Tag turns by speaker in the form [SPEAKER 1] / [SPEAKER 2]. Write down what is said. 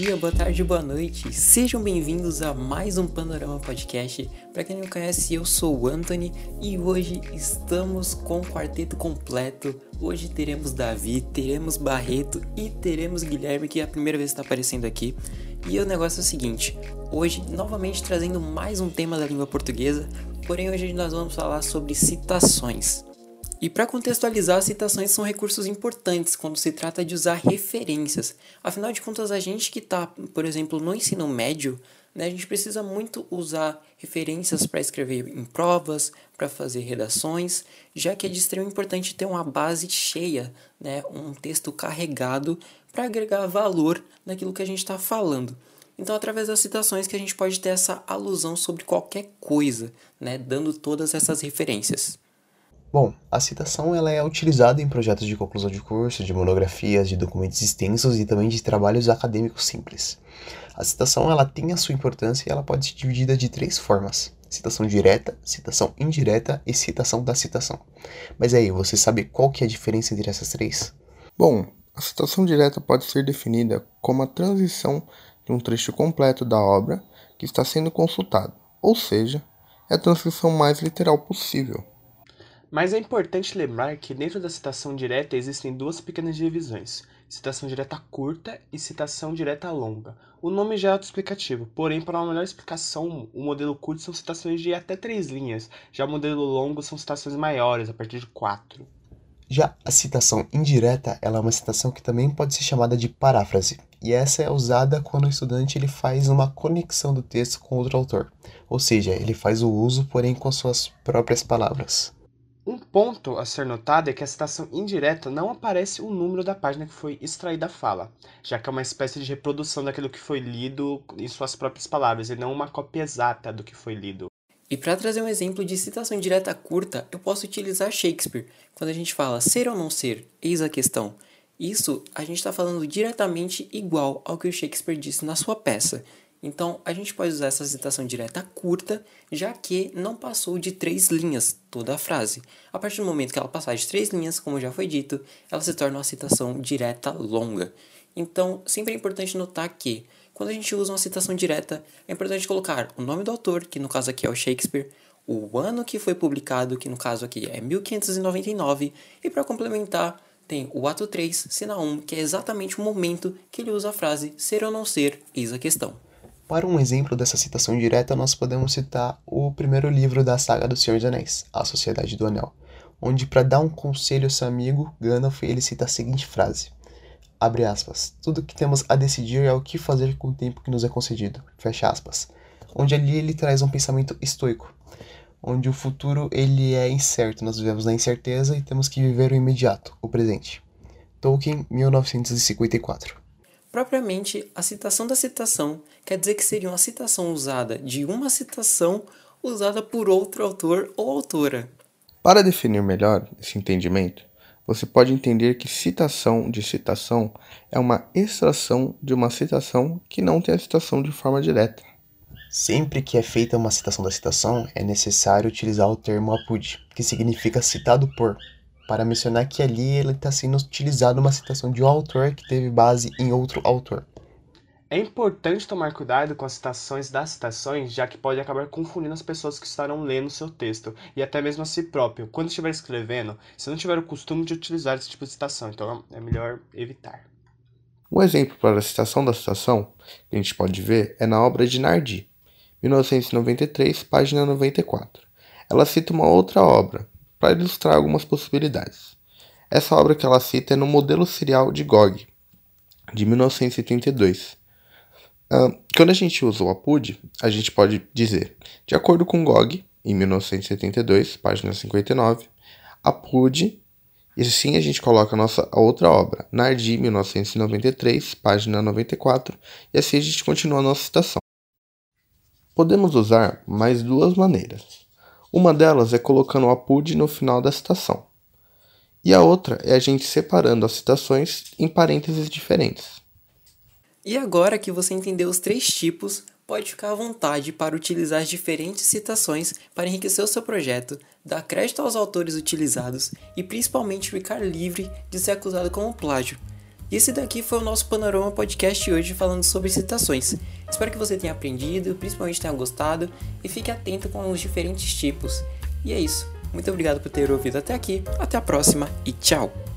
[SPEAKER 1] dia, boa tarde, boa noite. Sejam bem-vindos a mais um Panorama Podcast. Para quem não conhece, eu sou o Anthony e hoje estamos com o quarteto completo. Hoje teremos Davi, teremos Barreto e teremos Guilherme, que é a primeira vez que está aparecendo aqui. E o negócio é o seguinte: hoje, novamente trazendo mais um tema da língua portuguesa, porém hoje nós vamos falar sobre citações. E para contextualizar, citações são recursos importantes quando se trata de usar referências. Afinal de contas, a gente que está, por exemplo, no ensino médio, né, a gente precisa muito usar referências para escrever em provas, para fazer redações, já que é de extremo importante ter uma base cheia, né, um texto carregado para agregar valor naquilo que a gente está falando. Então, através das citações que a gente pode ter essa alusão sobre qualquer coisa, né, dando todas essas referências.
[SPEAKER 2] Bom, a citação ela é utilizada em projetos de conclusão de curso, de monografias, de documentos extensos e também de trabalhos acadêmicos simples. A citação ela tem a sua importância e ela pode ser dividida de três formas: citação direta, citação indireta e citação da citação. Mas aí, você sabe qual que é a diferença entre essas três?
[SPEAKER 3] Bom, a citação direta pode ser definida como a transição de um trecho completo da obra que está sendo consultado, ou seja, é a transcrição mais literal possível.
[SPEAKER 4] Mas é importante lembrar que dentro da citação direta existem duas pequenas divisões: citação direta curta e citação direta longa. O nome já é autoexplicativo, porém, para uma melhor explicação, o modelo curto são citações de até três linhas, já o modelo longo são citações maiores, a partir de quatro.
[SPEAKER 2] Já a citação indireta, ela é uma citação que também pode ser chamada de paráfrase, e essa é usada quando o estudante ele faz uma conexão do texto com outro autor, ou seja, ele faz o uso, porém com suas próprias palavras.
[SPEAKER 4] Um ponto a ser notado é que a citação indireta não aparece o número da página que foi extraída a fala, já que é uma espécie de reprodução daquilo que foi lido em suas próprias palavras e não uma cópia exata do que foi lido.
[SPEAKER 1] E para trazer um exemplo de citação direta curta, eu posso utilizar Shakespeare. Quando a gente fala ser ou não ser, eis a questão. Isso a gente está falando diretamente igual ao que o Shakespeare disse na sua peça. Então, a gente pode usar essa citação direta curta, já que não passou de três linhas toda a frase. A partir do momento que ela passar de três linhas, como já foi dito, ela se torna uma citação direta longa. Então, sempre é importante notar que, quando a gente usa uma citação direta, é importante colocar o nome do autor, que no caso aqui é o Shakespeare, o ano que foi publicado, que no caso aqui é 1599, e para complementar, tem o ato 3, cena 1, que é exatamente o momento que ele usa a frase ser ou não ser, eis a questão.
[SPEAKER 2] Para um exemplo dessa citação direta, nós podemos citar o primeiro livro da saga do Senhor dos Anéis, A Sociedade do Anel, onde, para dar um conselho ao seu amigo, Gandalf ele cita a seguinte frase: Abre aspas, tudo que temos a decidir é o que fazer com o tempo que nos é concedido. Fecha aspas. Onde ali ele traz um pensamento estoico, onde o futuro ele é incerto, nós vivemos na incerteza e temos que viver o imediato, o presente. Tolkien, 1954.
[SPEAKER 1] Propriamente, a citação da citação quer dizer que seria uma citação usada de uma citação usada por outro autor ou autora.
[SPEAKER 3] Para definir melhor esse entendimento, você pode entender que citação de citação é uma extração de uma citação que não tem a citação de forma direta.
[SPEAKER 2] Sempre que é feita uma citação da citação, é necessário utilizar o termo apud, que significa citado por, para mencionar que ali ele está sendo utilizado uma citação de um autor que teve base em outro autor.
[SPEAKER 4] É importante tomar cuidado com as citações das citações, já que pode acabar confundindo as pessoas que estarão lendo o seu texto, e até mesmo a si próprio. Quando estiver escrevendo, se não tiver o costume de utilizar esse tipo de citação, então é melhor evitar.
[SPEAKER 3] Um exemplo para a citação da citação que a gente pode ver é na obra de Nardi, 1993, página 94. Ela cita uma outra obra, para ilustrar algumas possibilidades. Essa obra que ela cita é no modelo serial de GOG, de 1932. Uh, quando a gente usa o APUD, a gente pode dizer, de acordo com GOG, em 1972, página 59, APUD, e assim a gente coloca a nossa outra obra, Nardi, 1993, página 94, e assim a gente continua a nossa citação. Podemos usar mais duas maneiras. Uma delas é colocando o apud no final da citação. E a outra é a gente separando as citações em parênteses diferentes.
[SPEAKER 1] E agora que você entendeu os três tipos, pode ficar à vontade para utilizar diferentes citações para enriquecer o seu projeto, dar crédito aos autores utilizados e principalmente ficar livre de ser acusado como plágio. E esse daqui foi o nosso Panorama Podcast hoje falando sobre citações. Espero que você tenha aprendido, principalmente tenha gostado e fique atento com os diferentes tipos. E é isso. Muito obrigado por ter ouvido até aqui. Até a próxima e tchau!